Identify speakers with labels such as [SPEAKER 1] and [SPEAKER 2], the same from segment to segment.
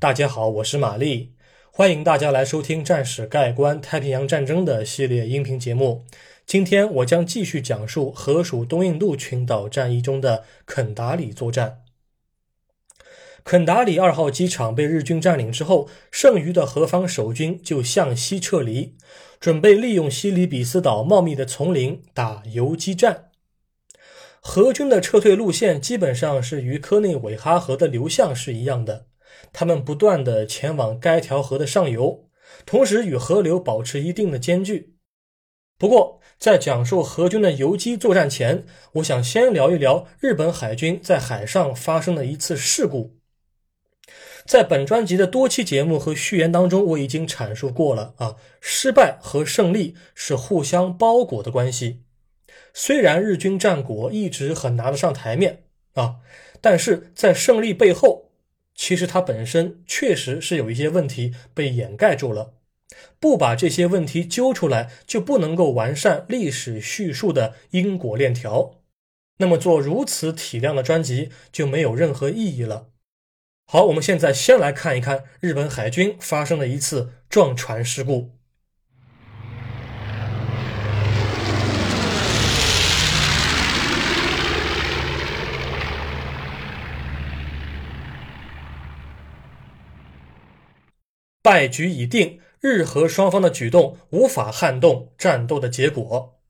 [SPEAKER 1] 大家好，我是玛丽，欢迎大家来收听《战史概观太平洋战争》的系列音频节目。今天我将继续讲述荷属东印度群岛战役中的肯达里作战。肯达里二号机场被日军占领之后，剩余的何方守军就向西撤离，准备利用西里比斯岛茂密的丛林打游击战。何军的撤退路线基本上是与科内韦哈河的流向是一样的，他们不断的前往该条河的上游，同时与河流保持一定的间距。不过，在讲述何军的游击作战前，我想先聊一聊日本海军在海上发生的一次事故。在本专辑的多期节目和序言当中，我已经阐述过了啊，失败和胜利是互相包裹的关系。虽然日军战果一直很拿得上台面啊，但是在胜利背后，其实它本身确实是有一些问题被掩盖住了。不把这些问题揪出来，就不能够完善历史叙述的因果链条。那么做如此体量的专辑就没有任何意义了。好，我们现在先来看一看日本海军发生的一次撞船事故。败局已定，日荷双方的举动无法撼动战斗的结果。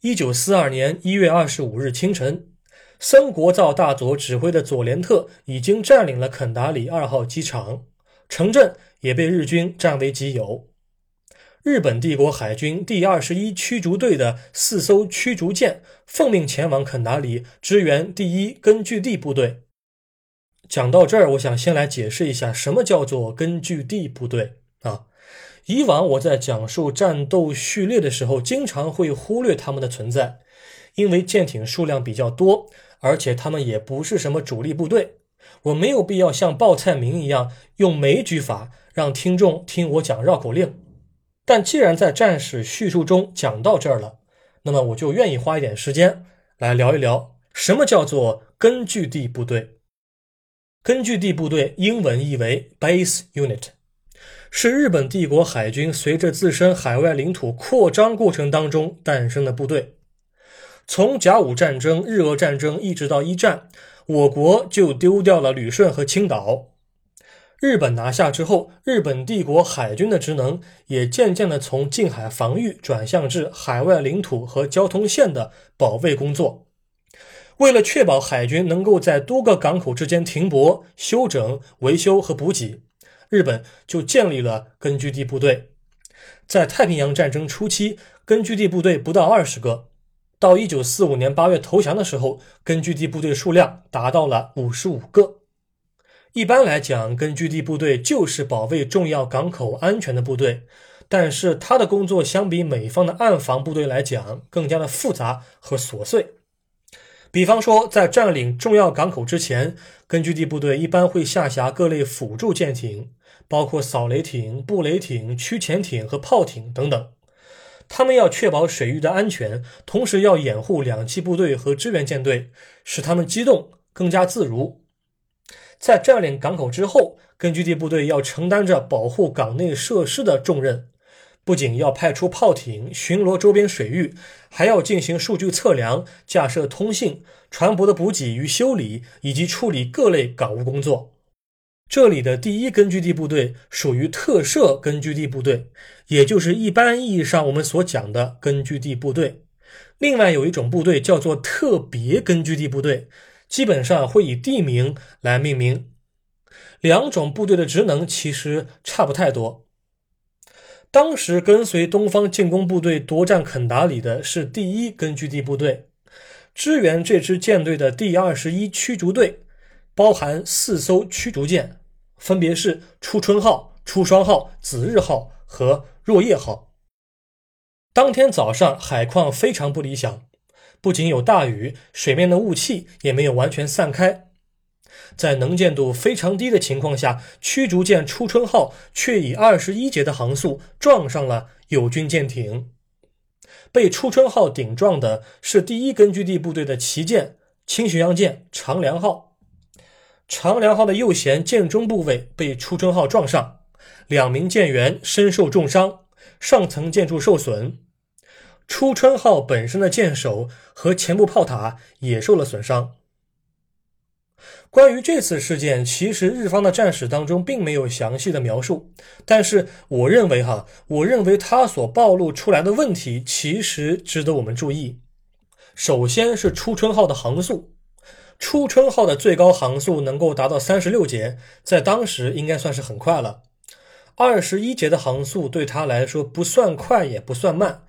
[SPEAKER 1] 一九四二年一月二十五日清晨。森国造大佐指挥的佐连特已经占领了肯达里二号机场，城镇也被日军占为己有。日本帝国海军第二十一驱逐队的四艘驱逐舰奉命前往肯达里支援第一根据地部队。讲到这儿，我想先来解释一下什么叫做根据地部队啊。以往我在讲述战斗序列的时候，经常会忽略他们的存在，因为舰艇数量比较多。而且他们也不是什么主力部队，我没有必要像报菜名一样用枚举法让听众听我讲绕口令。但既然在战史叙述中讲到这儿了，那么我就愿意花一点时间来聊一聊什么叫做根据地部队。根据地部队英文译为 base unit，是日本帝国海军随着自身海外领土扩张过程当中诞生的部队。从甲午战争、日俄战争一直到一战，我国就丢掉了旅顺和青岛。日本拿下之后，日本帝国海军的职能也渐渐地从近海防御转向至海外领土和交通线的保卫工作。为了确保海军能够在多个港口之间停泊、休整、维修和补给，日本就建立了根据地部队。在太平洋战争初期，根据地部队不到二十个。到一九四五年八月投降的时候，根据地部队数量达到了五十五个。一般来讲，根据地部队就是保卫重要港口安全的部队，但是他的工作相比美方的暗防部队来讲，更加的复杂和琐碎。比方说，在占领重要港口之前，根据地部队一般会下辖各类辅助舰艇，包括扫雷艇、布雷艇、驱潜艇和炮艇等等。他们要确保水域的安全，同时要掩护两栖部队和支援舰队，使他们机动更加自如。在占领港口之后，根据地部队要承担着保护港内设施的重任，不仅要派出炮艇巡逻周边水域，还要进行数据测量、架设通信、船舶的补给与修理，以及处理各类港务工作。这里的第一根据地部队属于特设根据地部队，也就是一般意义上我们所讲的根据地部队。另外有一种部队叫做特别根据地部队，基本上会以地名来命名。两种部队的职能其实差不太多。当时跟随东方进攻部队夺占肯达里的是第一根据地部队，支援这支舰队的第二十一驱逐队。包含四艘驱逐舰，分别是初春号、初霜号、子日号和若叶号。当天早上海况非常不理想，不仅有大雨，水面的雾气也没有完全散开。在能见度非常低的情况下，驱逐舰初春号却以二十一节的航速撞上了友军舰艇。被初春号顶撞的是第一根据地部队的旗舰轻巡洋舰长良号。长良号的右舷舰中部位被初春号撞上，两名舰员身受重伤，上层建筑受损。初春号本身的舰首和前部炮塔也受了损伤。关于这次事件，其实日方的战史当中并没有详细的描述，但是我认为哈，我认为它所暴露出来的问题其实值得我们注意。首先是初春号的航速，初春号的最高航速能够达到三十六节，在当时应该算是很快了。二十一节的航速对它来说不算快也不算慢，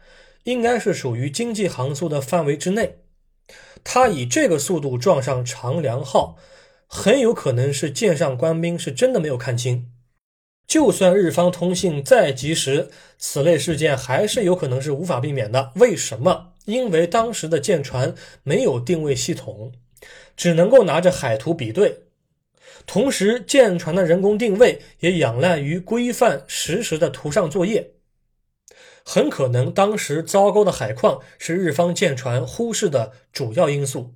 [SPEAKER 1] 应该是属于经济航速的范围之内。他以这个速度撞上长良号。很有可能是舰上官兵是真的没有看清，就算日方通信再及时，此类事件还是有可能是无法避免的。为什么？因为当时的舰船没有定位系统，只能够拿着海图比对，同时舰船的人工定位也仰赖于规范实时的图上作业。很可能当时糟糕的海况是日方舰船忽视的主要因素。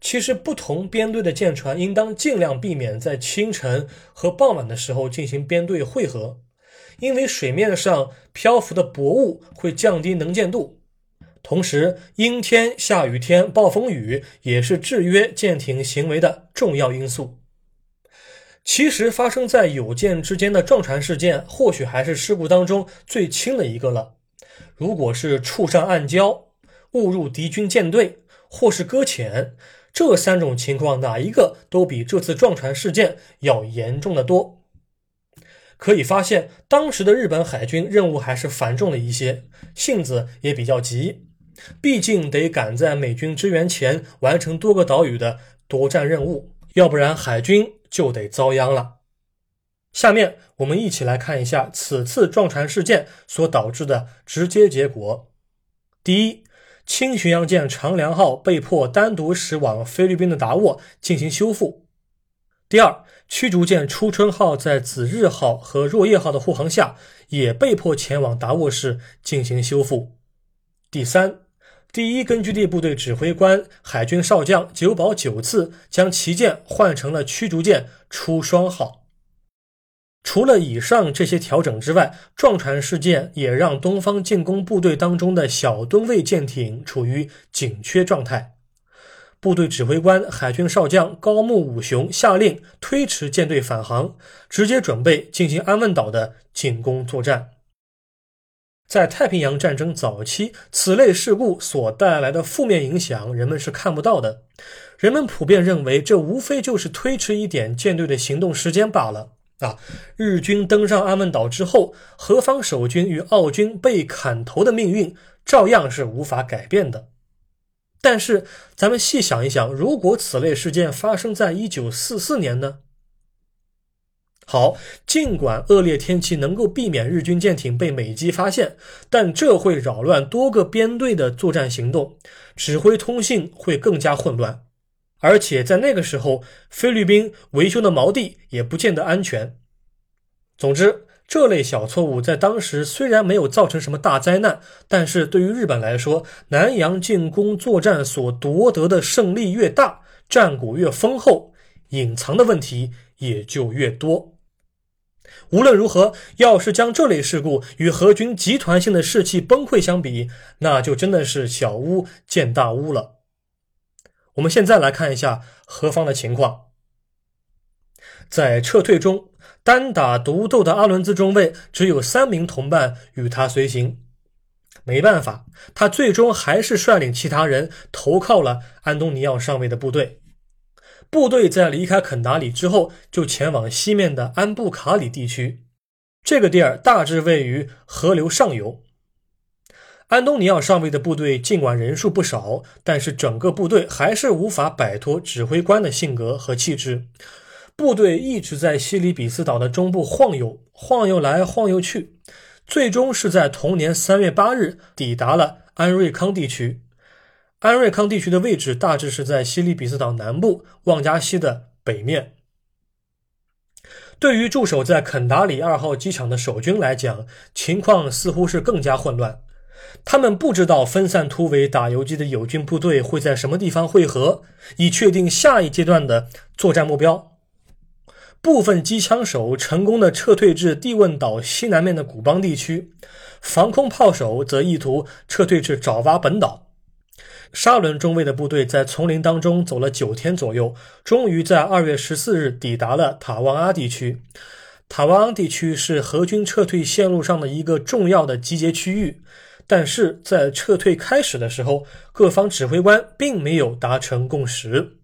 [SPEAKER 1] 其实，不同编队的舰船应当尽量避免在清晨和傍晚的时候进行编队汇合，因为水面上漂浮的薄雾会降低能见度。同时，阴天、下雨天、暴风雨也是制约舰艇行为的重要因素。其实，发生在有舰之间的撞船事件，或许还是事故当中最轻的一个了。如果是触上暗礁、误入敌军舰队，或是搁浅。这三种情况哪一个都比这次撞船事件要严重的多。可以发现，当时的日本海军任务还是繁重了一些，性子也比较急，毕竟得赶在美军支援前完成多个岛屿的夺占任务，要不然海军就得遭殃了。下面我们一起来看一下此次撞船事件所导致的直接结果。第一。轻巡洋舰长良号被迫单独驶往菲律宾的达沃进行修复。第二，驱逐舰初春号在子日号和若叶号的护航下，也被迫前往达沃市进行修复。第三，第一根据地部队指挥官海军少将久保久次将旗舰换成了驱逐舰出双号。除了以上这些调整之外，撞船事件也让东方进攻部队当中的小吨位舰艇处于紧缺状态。部队指挥官海军少将高木武雄下令推迟舰队返航，直接准备进行安汶岛的进攻作战。在太平洋战争早期，此类事故所带来的负面影响，人们是看不到的。人们普遍认为，这无非就是推迟一点舰队的行动时间罢了。啊！日军登上安汶岛之后，何方守军与澳军被砍头的命运照样是无法改变的。但是，咱们细想一想，如果此类事件发生在一九四四年呢？好，尽管恶劣天气能够避免日军舰艇被美机发现，但这会扰乱多个编队的作战行动，指挥通信会更加混乱。而且在那个时候，菲律宾维修的锚地也不见得安全。总之，这类小错误在当时虽然没有造成什么大灾难，但是对于日本来说，南洋进攻作战所夺得的胜利越大，战果越丰厚，隐藏的问题也就越多。无论如何，要是将这类事故与何军集团性的士气崩溃相比，那就真的是小巫见大巫了。我们现在来看一下何方的情况。在撤退中，单打独斗的阿伦兹中尉只有三名同伴与他随行。没办法，他最终还是率领其他人投靠了安东尼奥上尉的部队。部队在离开肯达里之后，就前往西面的安布卡里地区。这个地儿大致位于河流上游。安东尼奥上尉的部队尽管人数不少，但是整个部队还是无法摆脱指挥官的性格和气质。部队一直在西里比斯岛的中部晃悠，晃悠来晃悠去，最终是在同年三月八日抵达了安瑞康地区。安瑞康地区的位置大致是在西里比斯岛南部旺加西的北面。对于驻守在肯达里二号机场的守军来讲，情况似乎是更加混乱。他们不知道分散突围打游击的友军部队会在什么地方汇合，以确定下一阶段的作战目标。部分机枪手成功的撤退至蒂汶岛西南面的古邦地区，防空炮手则意图撤退至爪哇本岛。沙伦中尉的部队在丛林当中走了九天左右，终于在二月十四日抵达了塔旺阿地区。塔旺阿地区是俄军撤退线路上的一个重要的集结区域，但是在撤退开始的时候，各方指挥官并没有达成共识。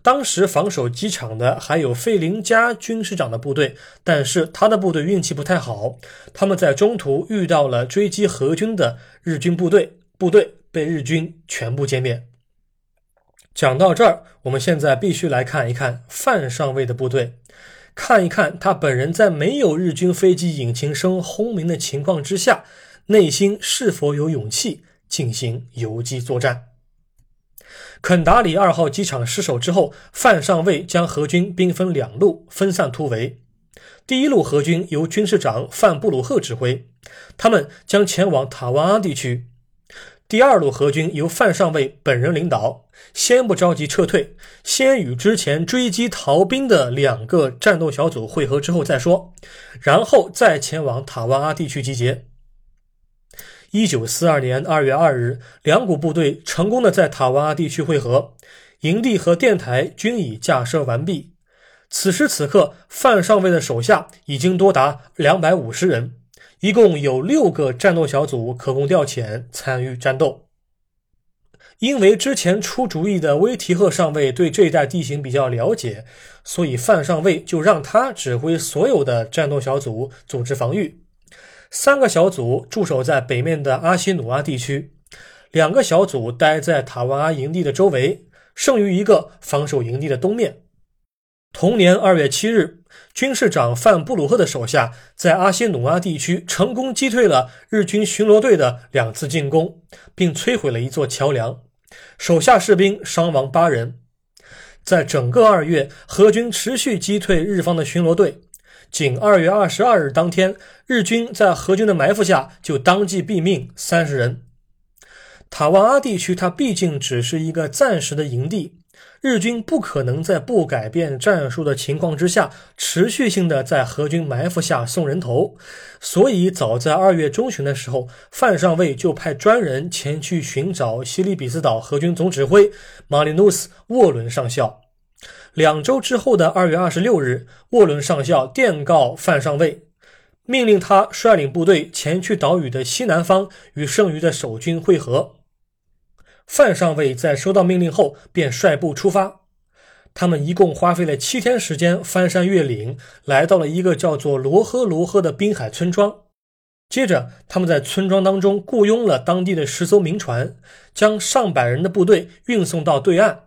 [SPEAKER 1] 当时防守机场的还有费林加军师长的部队，但是他的部队运气不太好，他们在中途遇到了追击荷军的日军部队，部队被日军全部歼灭。讲到这儿，我们现在必须来看一看范上尉的部队，看一看他本人在没有日军飞机引擎声轰鸣的情况之下，内心是否有勇气进行游击作战。肯达里二号机场失守之后，范上尉将何军兵分两路分散突围。第一路何军由军事长范布鲁赫指挥，他们将前往塔旺阿地区；第二路合军由范上尉本人领导，先不着急撤退，先与之前追击逃兵的两个战斗小组会合之后再说，然后再前往塔旺阿地区集结。一九四二年二月二日，两股部队成功的在塔瓦阿地区会合，营地和电台均已架设完毕。此时此刻，范上尉的手下已经多达两百五十人，一共有六个战斗小组可供调遣参与战斗。因为之前出主意的威提赫上尉对这一带地形比较了解，所以范上尉就让他指挥所有的战斗小组组织防御。三个小组驻守在北面的阿西努阿地区，两个小组待在塔瓦阿营地的周围，剩余一个防守营地的东面。同年二月七日，军事长范布鲁赫的手下在阿西努阿地区成功击退了日军巡逻队的两次进攻，并摧毁了一座桥梁，手下士兵伤亡八人。在整个二月，荷军持续击退日方的巡逻队。仅二月二十二日当天，日军在荷军的埋伏下就当即毙命三十人。塔瓦阿地区，它毕竟只是一个暂时的营地，日军不可能在不改变战术的情况之下，持续性的在何军埋伏下送人头。所以，早在二月中旬的时候，范上尉就派专人前去寻找西里比斯岛何军总指挥马里努斯·沃伦上校。两周之后的二月二十六日，沃伦上校电告范上尉，命令他率领部队前去岛屿的西南方，与剩余的守军会合。范上尉在收到命令后，便率部出发。他们一共花费了七天时间，翻山越岭，来到了一个叫做罗赫罗赫的滨海村庄。接着，他们在村庄当中雇佣了当地的十艘民船，将上百人的部队运送到对岸。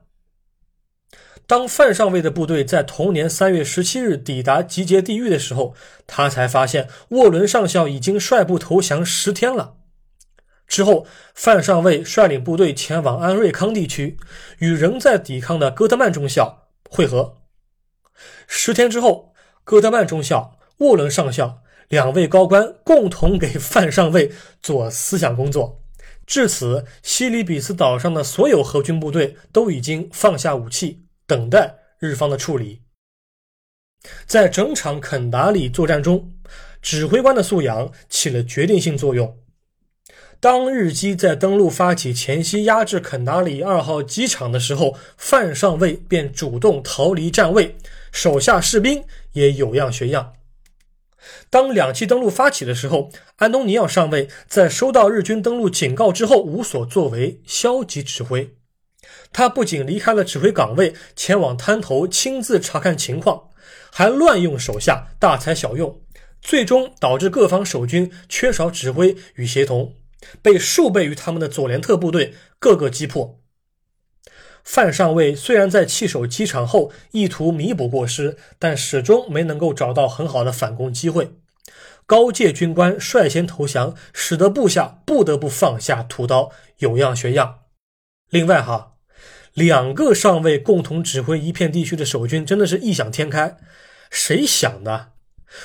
[SPEAKER 1] 当范上尉的部队在同年三月十七日抵达集结地域的时候，他才发现沃伦上校已经率部投降十天了。之后，范上尉率领部队前往安瑞康地区，与仍在抵抗的戈德曼中校会合。十天之后，戈德曼中校、沃伦上校两位高官共同给范上尉做思想工作。至此，西里比斯岛上的所有合军部队都已经放下武器。等待日方的处理。在整场肯达里作战中，指挥官的素养起了决定性作用。当日机在登陆发起前夕压制肯达里二号机场的时候，范上尉便主动逃离站位，手下士兵也有样学样。当两栖登陆发起的时候，安东尼奥上尉在收到日军登陆警告之后无所作为，消极指挥。他不仅离开了指挥岗位，前往滩头亲自查看情况，还乱用手下，大材小用，最终导致各方守军缺少指挥与协同，被数倍于他们的佐连特部队各个击破。范上尉虽然在弃守机场后意图弥补过失，但始终没能够找到很好的反攻机会。高阶军官率先投降，使得部下不得不放下屠刀，有样学样。另外，哈。两个上尉共同指挥一片地区的守军，真的是异想天开。谁想的？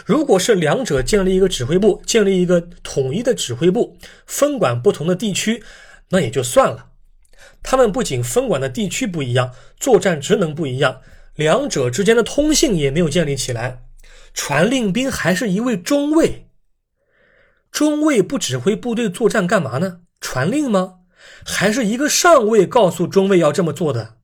[SPEAKER 1] 如果是两者建立一个指挥部，建立一个统一的指挥部，分管不同的地区，那也就算了。他们不仅分管的地区不一样，作战职能不一样，两者之间的通信也没有建立起来。传令兵还是一位中尉，中尉不指挥部队作战干嘛呢？传令吗？还是一个上尉告诉中尉要这么做的？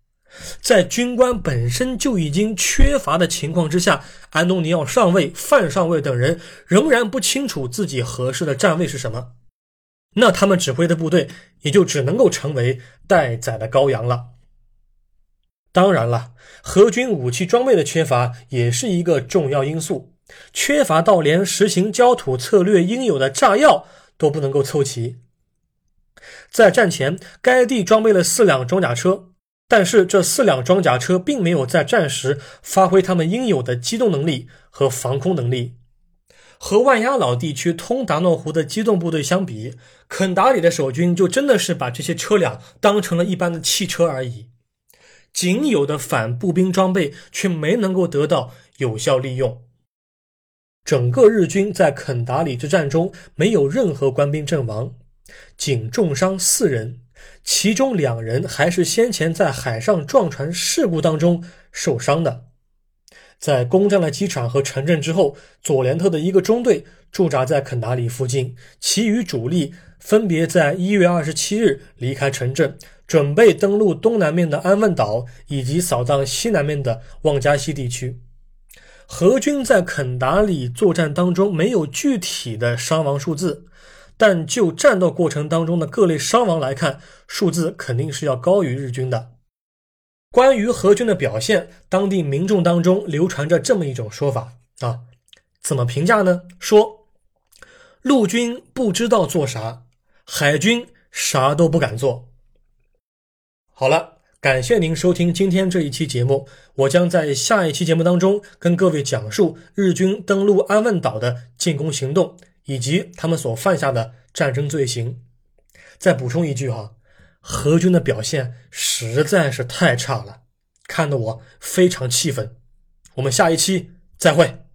[SPEAKER 1] 在军官本身就已经缺乏的情况之下，安东尼奥上尉、范上尉等人仍然不清楚自己合适的站位是什么，那他们指挥的部队也就只能够成为待宰的羔羊了。当然了，俄军武器装备的缺乏也是一个重要因素，缺乏到连实行焦土策略应有的炸药都不能够凑齐。在战前，该地装备了四辆装甲车，但是这四辆装甲车并没有在战时发挥他们应有的机动能力和防空能力。和万雅老地区通达诺湖的机动部队相比，肯达里的守军就真的是把这些车辆当成了一般的汽车而已。仅有的反步兵装备却没能够得到有效利用。整个日军在肯达里之战中没有任何官兵阵亡，仅重伤四人，其中两人还是先前在海上撞船事故当中受伤的。在攻占了机场和城镇之后，佐连特的一个中队驻扎在肯达里附近，其余主力分别在一月二十七日离开城镇。准备登陆东南面的安汶岛，以及扫荡西南面的旺加西地区。俄军在肯达里作战当中没有具体的伤亡数字，但就战斗过程当中的各类伤亡来看，数字肯定是要高于日军的。关于俄军的表现，当地民众当中流传着这么一种说法啊，怎么评价呢？说陆军不知道做啥，海军啥都不敢做。好了，感谢您收听今天这一期节目。我将在下一期节目当中跟各位讲述日军登陆安汶岛的进攻行动，以及他们所犯下的战争罪行。再补充一句哈，何军的表现实在是太差了，看得我非常气愤。我们下一期再会。